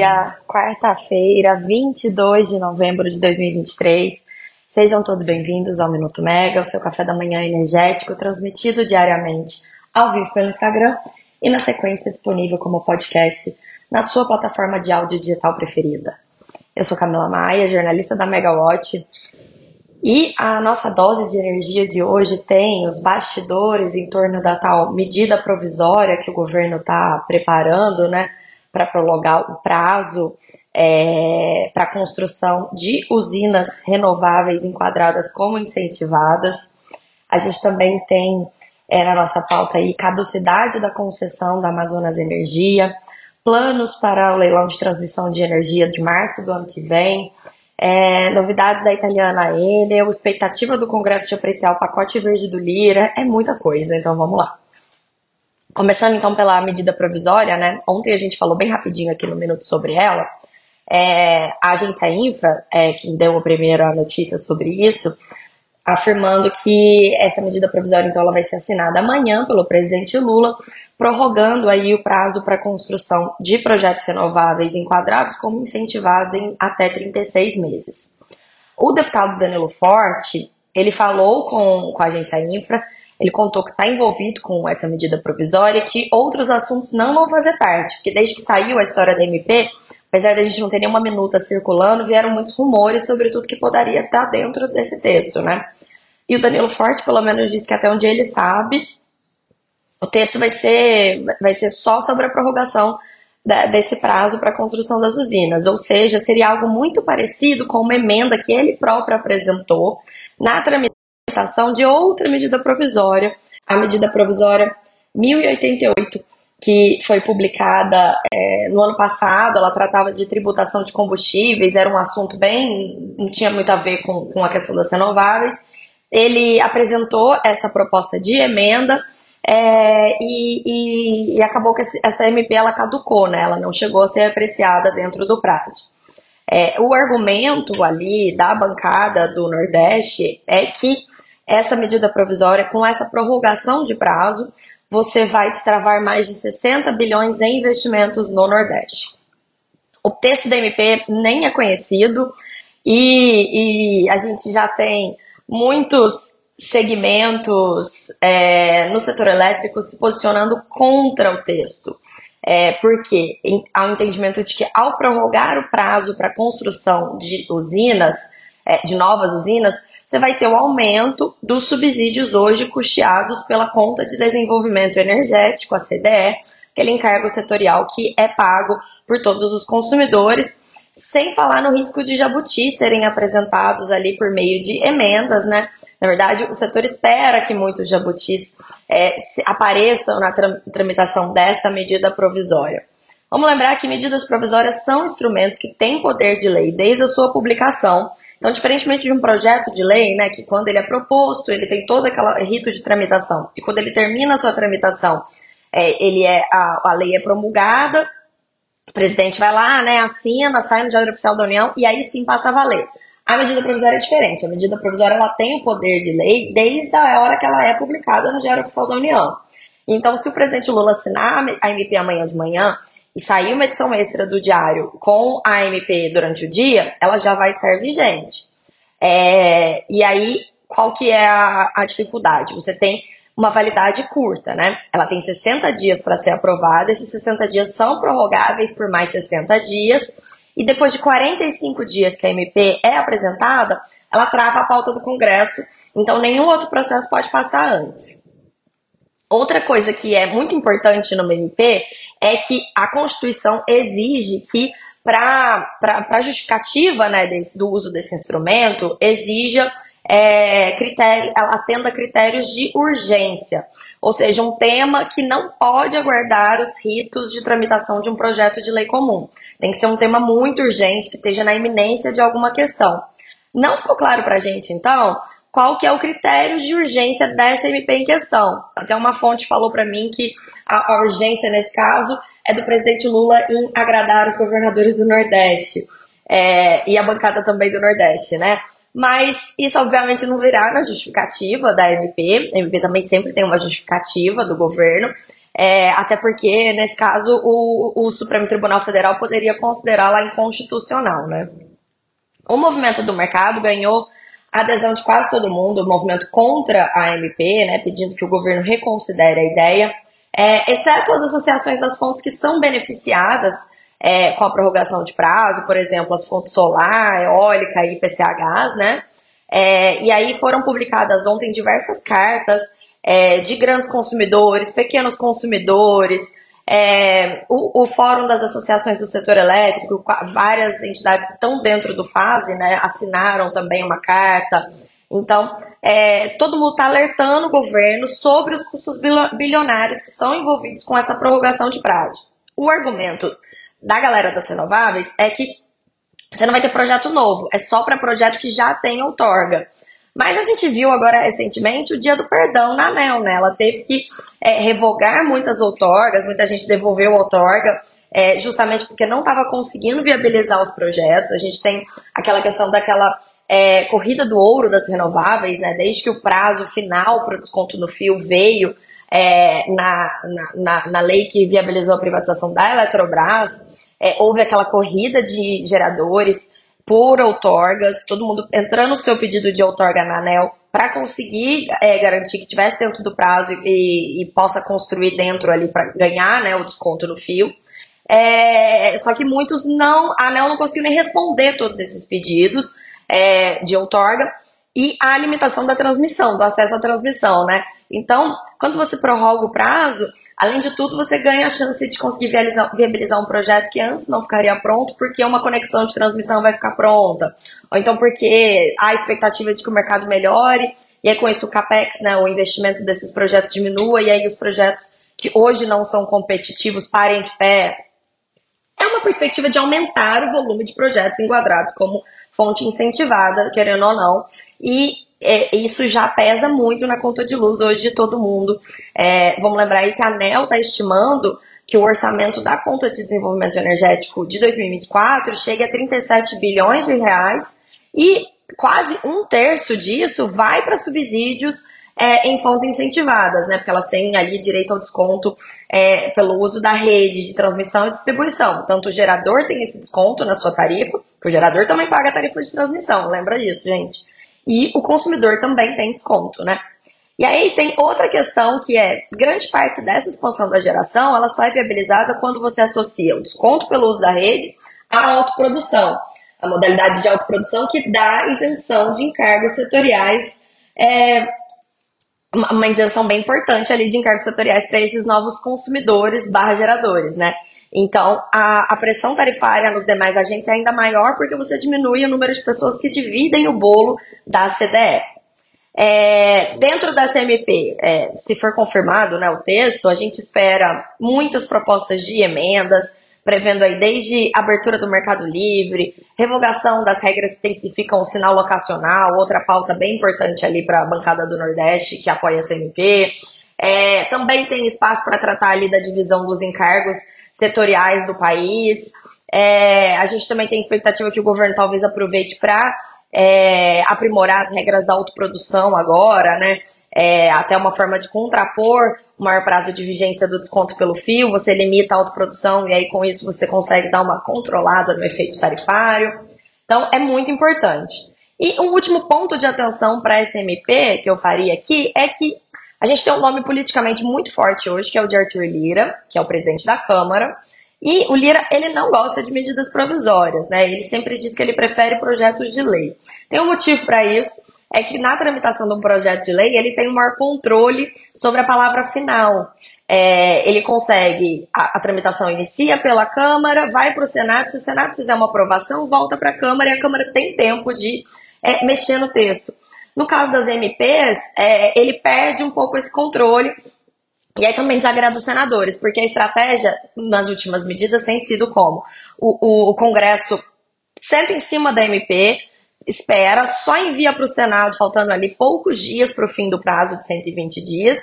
dia, quarta-feira, 22 de novembro de 2023. Sejam todos bem-vindos ao Minuto Mega, o seu café da manhã energético, transmitido diariamente ao vivo pelo Instagram e na sequência disponível como podcast na sua plataforma de áudio digital preferida. Eu sou Camila Maia, jornalista da Megawatt, e a nossa dose de energia de hoje tem os bastidores em torno da tal medida provisória que o governo está preparando, né? Para prolongar o prazo é, para a construção de usinas renováveis enquadradas como incentivadas. A gente também tem é, na nossa pauta aí caducidade da concessão da Amazonas Energia, planos para o leilão de transmissão de energia de março do ano que vem, é, novidades da italiana Enel, expectativa do Congresso de apreciar o pacote verde do Lira, é muita coisa, então vamos lá. Começando então pela medida provisória, né? Ontem a gente falou bem rapidinho aqui no Minuto sobre ela. É, a agência Infra, é, que deu a primeira notícia sobre isso, afirmando que essa medida provisória então ela vai ser assinada amanhã pelo presidente Lula, prorrogando aí o prazo para construção de projetos renováveis enquadrados como incentivados em até 36 meses. O deputado Danilo Forte, ele falou com, com a agência Infra ele contou que está envolvido com essa medida provisória, que outros assuntos não vão fazer parte, porque desde que saiu a história da MP, apesar de a gente não ter nenhuma minuta circulando, vieram muitos rumores sobre tudo que poderia estar dentro desse texto, né? E o Danilo Forte, pelo menos, disse que até onde ele sabe, o texto vai ser, vai ser só sobre a prorrogação da, desse prazo para a construção das usinas, ou seja, seria algo muito parecido com uma emenda que ele próprio apresentou na tramitação de outra medida provisória, a medida provisória 1088, que foi publicada é, no ano passado. Ela tratava de tributação de combustíveis, era um assunto bem. não tinha muito a ver com, com a questão das renováveis. Ele apresentou essa proposta de emenda. É, e, e, e, acabou que essa MP ela caducou, né? ela não chegou a ser apreciada dentro do prazo. É, o argumento ali da bancada do Nordeste é que essa medida provisória, com essa prorrogação de prazo, você vai destravar mais de 60 bilhões em investimentos no Nordeste. O texto da MP nem é conhecido e, e a gente já tem muitos segmentos é, no setor elétrico se posicionando contra o texto. É, porque há um entendimento de que ao prorrogar o prazo para construção de usinas, é, de novas usinas, você vai ter o aumento dos subsídios hoje custeados pela Conta de Desenvolvimento Energético, a CDE, aquele encargo setorial que é pago por todos os consumidores, sem falar no risco de jabuti serem apresentados ali por meio de emendas, né? Na verdade, o setor espera que muitos jabutis é, apareçam na tramitação dessa medida provisória. Vamos lembrar que medidas provisórias são instrumentos que têm poder de lei desde a sua publicação. Então, diferentemente de um projeto de lei, né, que quando ele é proposto, ele tem todo aquele rito de tramitação, e quando ele termina a sua tramitação, é, ele é a, a lei é promulgada, o presidente vai lá, né, assina, sai no Diário Oficial da União e aí sim passa a valer. A medida provisória é diferente. A medida provisória ela tem o poder de lei desde a hora que ela é publicada no Diário Oficial da União. Então, se o presidente Lula assinar a MP amanhã de manhã, sair uma edição extra do diário com a MP durante o dia, ela já vai estar vigente. É, e aí, qual que é a, a dificuldade? Você tem uma validade curta, né? Ela tem 60 dias para ser aprovada, esses 60 dias são prorrogáveis por mais 60 dias, e depois de 45 dias que a MP é apresentada, ela trava a pauta do Congresso, então nenhum outro processo pode passar antes. Outra coisa que é muito importante no MP é que a Constituição exige que, para a justificativa né, desse, do uso desse instrumento, exija é, critério, ela atenda critérios de urgência, ou seja, um tema que não pode aguardar os ritos de tramitação de um projeto de lei comum. Tem que ser um tema muito urgente, que esteja na iminência de alguma questão. Não ficou claro para a gente, então, qual que é o critério de urgência dessa MP em questão. Até uma fonte falou para mim que a, a, urgência nesse caso é do presidente Lula em agradar os governadores do Nordeste é, e a bancada também do Nordeste, né? mas isso obviamente não virá na justificativa da MP. A MP também sempre tem uma justificativa do governo, é, até porque, nesse caso, o, o Supremo Tribunal Federal poderia considerá-la inconstitucional, né? O movimento do mercado ganhou a adesão de quase todo mundo, o movimento contra a MP, né, pedindo que o governo reconsidere a ideia, é, exceto as associações das fontes que são beneficiadas é, com a prorrogação de prazo, por exemplo, as fontes solar, eólica e IPCA gás, né? É, e aí foram publicadas ontem diversas cartas é, de grandes consumidores, pequenos consumidores, é, o, o, Fórum das Associações do Setor Elétrico, várias entidades que estão dentro do FASE, né, assinaram também uma carta. Então, é, todo mundo está alertando o governo sobre os custos bilionários que são envolvidos com essa prorrogação de prazo. O argumento da galera das renováveis é que você não vai ter projeto novo, é só para projeto que já tem outorga. Mas a gente viu agora recentemente o dia do perdão na ANEL, né? Ela teve que é, revogar muitas outorgas, muita gente devolveu outorga, é, justamente porque não estava conseguindo viabilizar os projetos. A gente tem aquela questão daquela é, corrida do ouro das renováveis, né? Desde que o prazo final para o desconto no fio veio é, na, na, na, lei que viabilizou a privatização da Eletrobras, é, houve aquela corrida de geradores por outorgas, todo mundo entrando com seu pedido de outorga na ANEL para conseguir é, garantir que tivesse dentro do prazo e, e possa construir dentro ali para ganhar né, o desconto no fio. É, só que muitos não, a ANEL não conseguiu nem responder todos esses pedidos é, de outorga e a limitação da transmissão, do acesso à transmissão, né? Então, quando você prorroga o prazo, além de tudo, você ganha a chance de conseguir viabilizar, viabilizar um projeto que antes não ficaria pronto, porque uma conexão de transmissão vai ficar pronta. Ou então porque há a expectativa de que o mercado melhore, e aí com isso o CAPEX, né, o investimento desses projetos diminua, e aí os projetos que hoje não são competitivos parem de pé. É uma perspectiva de aumentar o volume de projetos enquadrados como fonte incentivada, querendo ou não, e é, isso já pesa muito na conta de luz hoje de todo mundo. É, vamos lembrar aí que a ANEL está estimando que o orçamento da conta de desenvolvimento energético de 2024 chegue a 37 bilhões de reais e quase um terço disso vai para subsídios é, em fontes incentivadas, né? Porque elas têm ali direito ao desconto é, pelo uso da rede de transmissão e distribuição. Tanto o gerador tem esse desconto na sua tarifa, porque o gerador também paga a tarifa de transmissão, lembra disso, gente? E o consumidor também tem desconto, né? E aí tem outra questão que é, grande parte dessa expansão da geração, ela só é viabilizada quando você associa o desconto pelo uso da rede à autoprodução. A modalidade de autoprodução que dá isenção de encargos setoriais, é, uma isenção bem importante ali de encargos setoriais para esses novos consumidores barra geradores, né? Então, a, a, pressão tarifária nos demais agentes é ainda maior porque você diminui o número de pessoas que dividem o bolo da CDE. É, dentro da CMP, é, se for confirmado né, o texto, a gente espera muitas propostas de emendas, prevendo aí desde abertura do mercado livre, revogação das regras que intensificam o sinal locacional, outra pauta bem importante ali para a bancada do Nordeste que apoia a CMP. É, também tem espaço para tratar ali da divisão dos encargos setoriais do país. É, a gente também tem expectativa que o governo talvez aproveite para é, aprimorar as regras da autoprodução agora, né? É, até uma forma de contrapor o maior prazo de vigência do desconto pelo fio, você limita a autoprodução e aí com isso você consegue dar uma controlada no efeito tarifário. Então é muito importante. E um último ponto de atenção para a SMP que eu faria aqui é que a gente tem um nome politicamente muito forte hoje, que é o de Arthur Lira, que é o presidente da Câmara. E o Lira, ele não gosta de medidas provisórias, né? Ele sempre diz que ele prefere projetos de lei. Tem um motivo para isso, é que na tramitação de um projeto de lei, ele tem um maior controle sobre a palavra final. É, ele consegue, a, a, tramitação inicia pela Câmara, vai para o Senado, se o Senado fizer uma aprovação, volta para a Câmara e a Câmara tem tempo de é, mexer no texto. No caso das MPs, é, ele perde um pouco esse controle e aí também desagrada os senadores, porque a estratégia nas últimas medidas tem sido como? O, o, o Congresso senta em cima da MP, espera, só envia para o Senado, faltando ali poucos dias para o fim do prazo de 120 dias.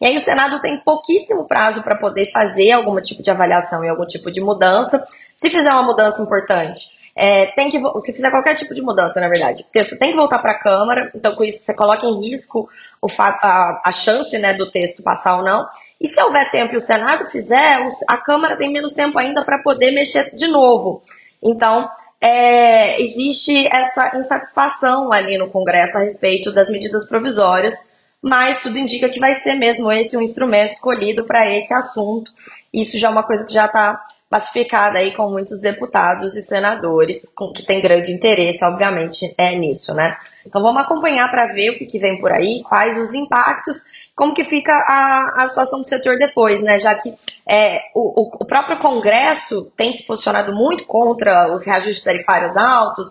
E aí o Senado tem pouquíssimo prazo para poder fazer algum tipo de avaliação e algum tipo de mudança. Se fizer uma mudança importante, é, tem que se fizer qualquer tipo de mudança, na verdade, texto tem que voltar para a Câmara, então com isso você coloca em risco o a, a chance né, do texto passar ou não. E se houver tempo e o Senado fizer, a Câmara tem menos tempo ainda para poder mexer de novo. Então, é, existe essa insatisfação ali no Congresso a respeito das medidas provisórias, mas tudo indica que vai ser mesmo esse um instrumento escolhido para esse assunto. Isso já é uma coisa que já está pacificada aí com muitos deputados e senadores, com, que tem grande interesse, obviamente, é nisso, né? Então vamos acompanhar para ver o que, que, vem por aí, quais os impactos, como que fica a, a situação do setor depois, né? Já que é, o, o próprio Congresso tem se posicionado muito contra os reajustes tarifários altos,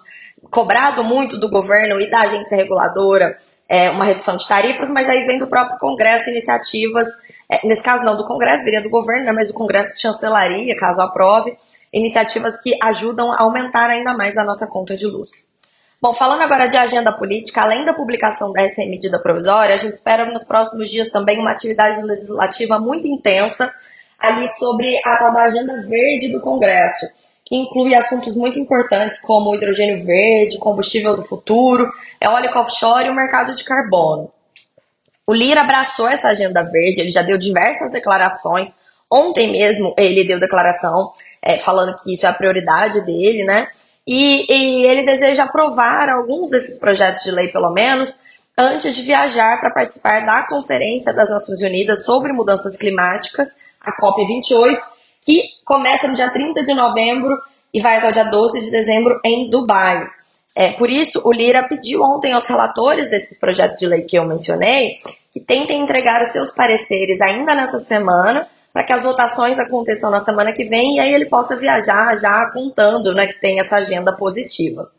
cobrado muito do governo e da agência reguladora é, uma redução de tarifas, mas aí vem do próprio Congresso iniciativas é, nesse caso não do Congresso, viria do governo, né, mas o Congresso chancelaria, caso aprove, iniciativas que ajudam a aumentar ainda mais a nossa conta de luz. Bom, falando agora de agenda política, além da publicação dessa medida provisória, a gente espera nos próximos dias também uma atividade legislativa muito intensa ali sobre a tal da agenda verde do Congresso, que inclui assuntos muito importantes como hidrogênio verde, combustível do futuro, eólico offshore e o mercado de carbono. O Lira abraçou essa agenda verde, ele já deu diversas declarações. Ontem mesmo ele deu declaração é, falando que isso é a prioridade dele, né? E, e ele deseja aprovar alguns desses projetos de lei, pelo menos, antes de viajar para participar da Conferência das Nações Unidas sobre Mudanças Climáticas, a COP28, que começa no dia 30 de novembro e vai até o dia 12 de dezembro em Dubai. É, por isso, o Lira pediu ontem aos relatores desses projetos de lei que eu mencionei que tentem entregar os seus pareceres ainda nessa semana, para que as votações aconteçam na semana que vem e aí ele possa viajar já contando né, que tem essa agenda positiva.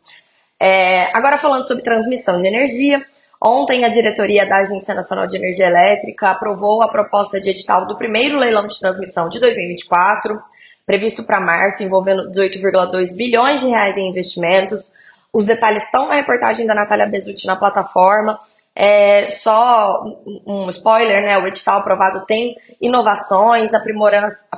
É, agora falando sobre transmissão de energia, ontem a diretoria da Agência Nacional de Energia Elétrica aprovou a proposta de edital do primeiro leilão de transmissão de 2024, previsto para março, envolvendo 18,2 bilhões de reais em investimentos. Os detalhes estão na reportagem da Natália Bezutti na plataforma é, só um spoiler, né? O edital aprovado tem inovações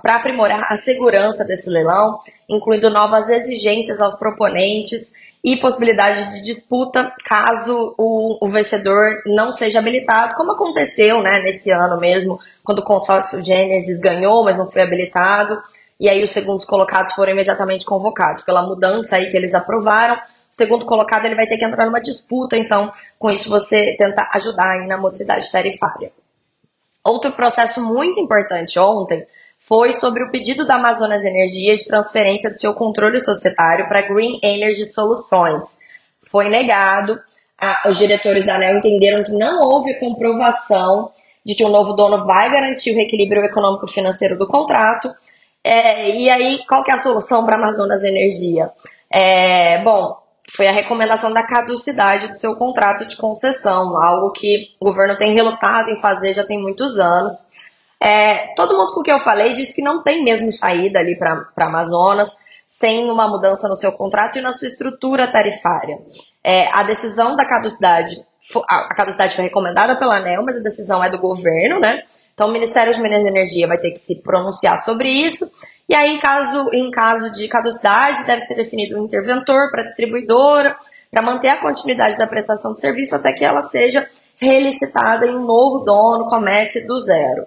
para aprimorar a segurança desse leilão, incluindo novas exigências aos proponentes e possibilidade de disputa caso o, o vencedor não seja habilitado, como aconteceu né, nesse ano mesmo, quando o consórcio Gênesis ganhou, mas não foi habilitado, e aí os segundos colocados foram imediatamente convocados. Pela mudança aí que eles aprovaram, segundo colocado ele vai ter que entrar numa disputa, então com isso você tenta ajudar aí na modicidade tarifária. Outro processo muito importante ontem foi sobre o pedido da Amazonas Energia de transferência do seu controle societário para Green Energy Soluções. Foi negado, os diretores da ANEL entenderam que não houve comprovação de que o novo dono vai garantir o reequilíbrio econômico-financeiro do contrato. É, e aí, qual que é a solução para a Amazonas Energia? É, bom, foi a recomendação da caducidade do seu contrato de concessão, algo que o governo tem relutado em fazer já tem muitos anos. É, todo mundo com quem eu falei disse que não tem mesmo saída ali para Amazonas sem uma mudança no seu contrato e na sua estrutura tarifária. É, a decisão da caducidade, a caducidade foi recomendada pela ANEL, mas a decisão é do governo, né? Então o Ministério de Minas e Energia vai ter que se pronunciar sobre isso e aí, caso, em caso de caducidade, deve ser definido um interventor para a distribuidora, para manter a continuidade da prestação de serviço até que ela seja relicitada em um novo dono, comece do zero.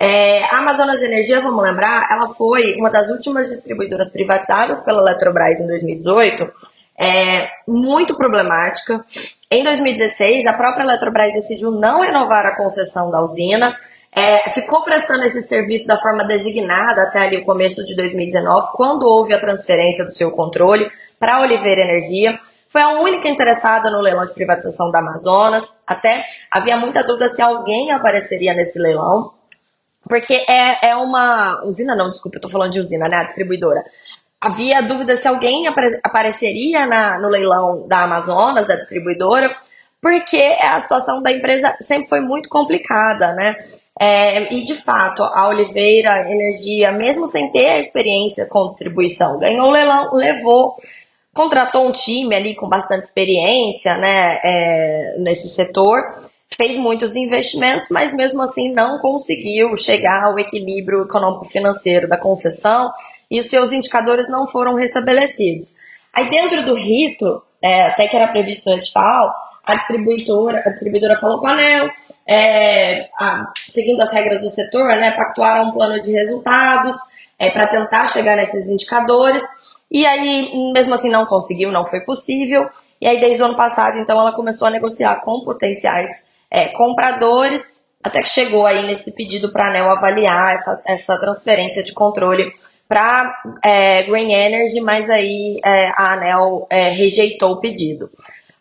É, a Amazonas Energia, vamos lembrar, ela foi uma das últimas distribuidoras privatizadas pela Eletrobras em 2018, é, muito problemática. Em 2016, a própria Eletrobras decidiu não renovar a concessão da usina, é, ficou prestando esse serviço da forma designada até ali o começo de 2019, quando houve a transferência do seu controle para a Oliveira Energia. Foi a única interessada no leilão de privatização da Amazonas. Até havia muita dúvida se alguém apareceria nesse leilão, porque é, é uma. Usina não, desculpa, eu tô falando de usina, né? A distribuidora. Havia dúvida se alguém apareceria na, no leilão da Amazonas, da distribuidora, porque a situação da empresa sempre foi muito complicada, né? É, e de fato, a Oliveira Energia, mesmo sem ter a experiência com distribuição, ganhou o leilão, levou, contratou um time ali com bastante experiência né, é, nesse setor, fez muitos investimentos, mas mesmo assim não conseguiu chegar ao equilíbrio econômico-financeiro da concessão e os seus indicadores não foram restabelecidos. Aí dentro do rito, é, até que era previsto no edital, a distribuidora, a distribuidora falou com a ANEL, é, a, seguindo as regras do setor, né, pactuaram um plano de resultados é, para tentar chegar nesses indicadores. E aí, mesmo assim, não conseguiu, não foi possível. E aí, desde o ano passado, então, ela começou a negociar com potenciais é, compradores, até que chegou aí nesse pedido para a ANEL avaliar essa, essa transferência de controle para é, Green Energy, mas aí é, a ANEL é, rejeitou o pedido.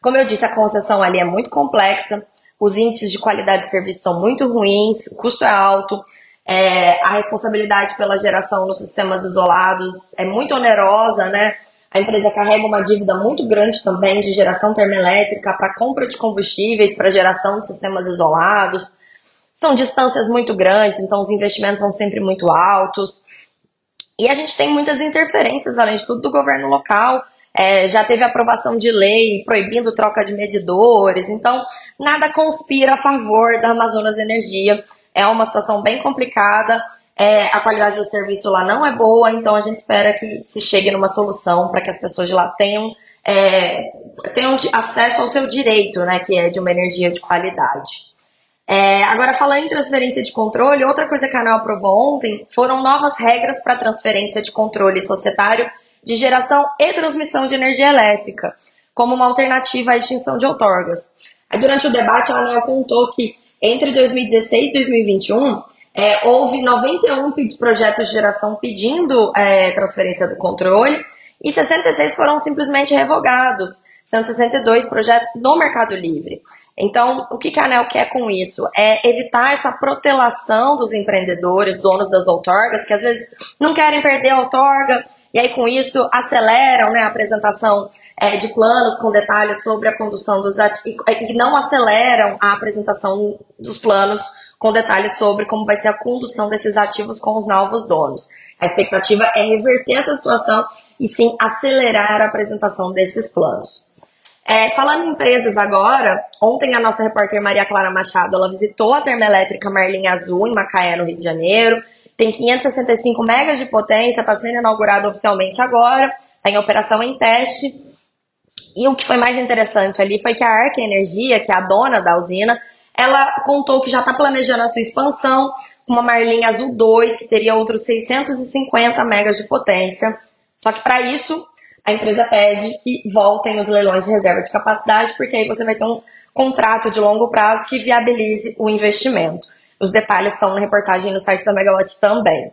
Como eu disse, a concessão ali é muito complexa, os índices de qualidade de serviço são muito ruins, o custo é alto, é, a responsabilidade pela geração nos sistemas isolados é muito onerosa, né? A empresa carrega uma dívida muito grande também de geração termoelétrica para compra de combustíveis, para geração nos sistemas isolados. São distâncias muito grandes, então os investimentos são sempre muito altos. E a gente tem muitas interferências, além de tudo, do governo local. É, já teve aprovação de lei proibindo troca de medidores, então nada conspira a favor da Amazonas Energia. É uma situação bem complicada, é, a qualidade do serviço lá não é boa, então a gente espera que se chegue numa solução para que as pessoas de lá tenham, é, tenham acesso ao seu direito, né, que é de uma energia de qualidade. É, agora, falando em transferência de controle, outra coisa que a ANEL aprovou ontem foram novas regras para transferência de controle societário de geração e transmissão de energia elétrica, como uma alternativa à extinção de outorgas. Aí, durante o debate, a ANEL apontou que entre 2016 e 2021 é, houve 91 projetos de geração pedindo é, transferência do controle e 66 foram simplesmente revogados. 162 projetos no Mercado Livre. Então, o que a ANEL quer com isso? É evitar essa protelação dos empreendedores, donos das outorgas, que às vezes não querem perder a outorga, e aí com isso aceleram né, a apresentação é, de planos com detalhes sobre a condução dos ativos, e não aceleram a apresentação dos planos com detalhes sobre como vai ser a condução desses ativos com os novos donos. A expectativa é reverter essa situação e sim acelerar a apresentação desses planos. É, falando em empresas agora, ontem a nossa repórter Maria Clara Machado, ela visitou a termoelétrica Marlin Azul, em Macaé, no Rio de Janeiro. Tem 565 megas de potência, está sendo inaugurado oficialmente agora, está em operação em teste. E o que foi mais interessante ali foi que a Arca Energia, que é a dona da usina, ela contou que já está planejando a sua expansão com uma Marlin Azul 2, que teria outros 650 megas de potência. Só que para isso, a empresa pede que voltem os leilões de reserva de capacidade, porque aí você vai ter um contrato de longo prazo que viabilize o investimento. Os detalhes estão na reportagem no site da Megawatt também.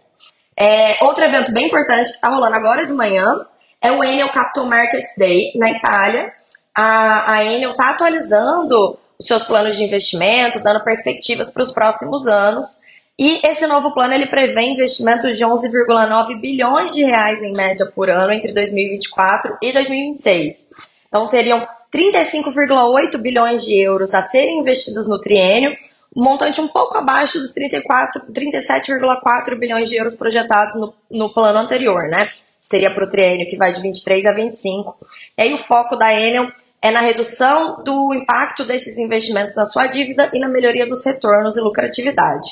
É, outro evento bem importante que está rolando agora de manhã é o Enel Capital Markets Day na Itália. A, a Enel está atualizando os seus planos de investimento, dando perspectivas para os próximos anos. E esse novo plano ele prevê investimentos de 11,9 bilhões de reais em média por ano entre 2024 e 2026. Então seriam 35,8 bilhões de euros a serem investidos no triênio, um montante um pouco abaixo dos 37,4 bilhões de euros projetados no, no plano anterior, né? Seria para o triênio que vai de 23 a 25. E aí o foco da Enel é na redução do impacto desses investimentos na sua dívida e na melhoria dos retornos e lucratividade.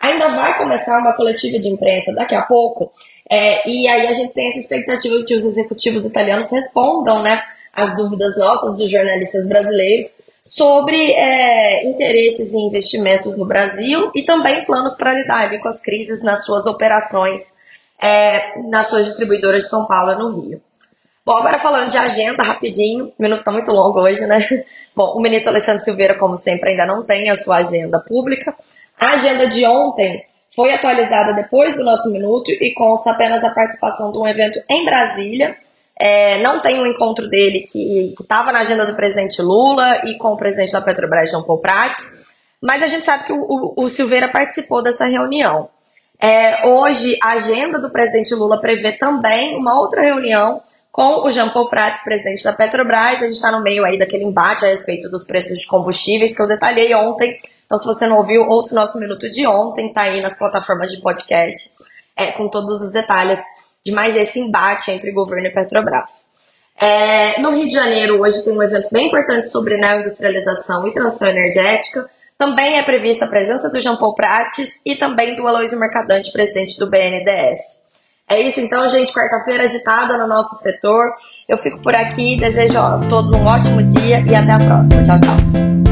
Ainda vai começar uma coletiva de imprensa daqui a pouco, é, e aí a gente tem essa expectativa que os executivos italianos respondam né, as dúvidas nossas dos jornalistas brasileiros sobre é, interesses e investimentos no Brasil e também planos para lidar com as crises nas suas operações, é, nas suas distribuidoras de São Paulo e no Rio. Bom, agora falando de agenda, rapidinho, o minuto está muito longo hoje, né? Bom, o ministro Alexandre Silveira, como sempre, ainda não tem a sua agenda pública, a agenda de ontem foi atualizada depois do nosso minuto e consta apenas a participação de um evento em Brasília. É, não tem um encontro dele que estava na agenda do presidente Lula e com o presidente da Petrobras, João Paul Prats, mas a gente sabe que o, o, o Silveira participou dessa reunião. É, hoje, a agenda do presidente Lula prevê também uma outra reunião com o Jean Paul Prats, presidente da Petrobras. A gente está no meio aí daquele embate a respeito dos preços de combustíveis que eu detalhei ontem. Então, se você não ouviu, ouça o nosso minuto de ontem, tá aí nas plataformas de podcast, é, com todos os detalhes de mais esse embate entre governo e Petrobras. É, no Rio de Janeiro, hoje tem um evento bem importante sobre neoindustrialização e transição energética. Também é prevista a presença do Jean Paul Prates e também do Aloysio Mercadante, presidente do BNDES. É isso então, gente. Quarta-feira agitada no nosso setor. Eu fico por aqui, desejo a todos um ótimo dia e até a próxima. Tchau, tchau.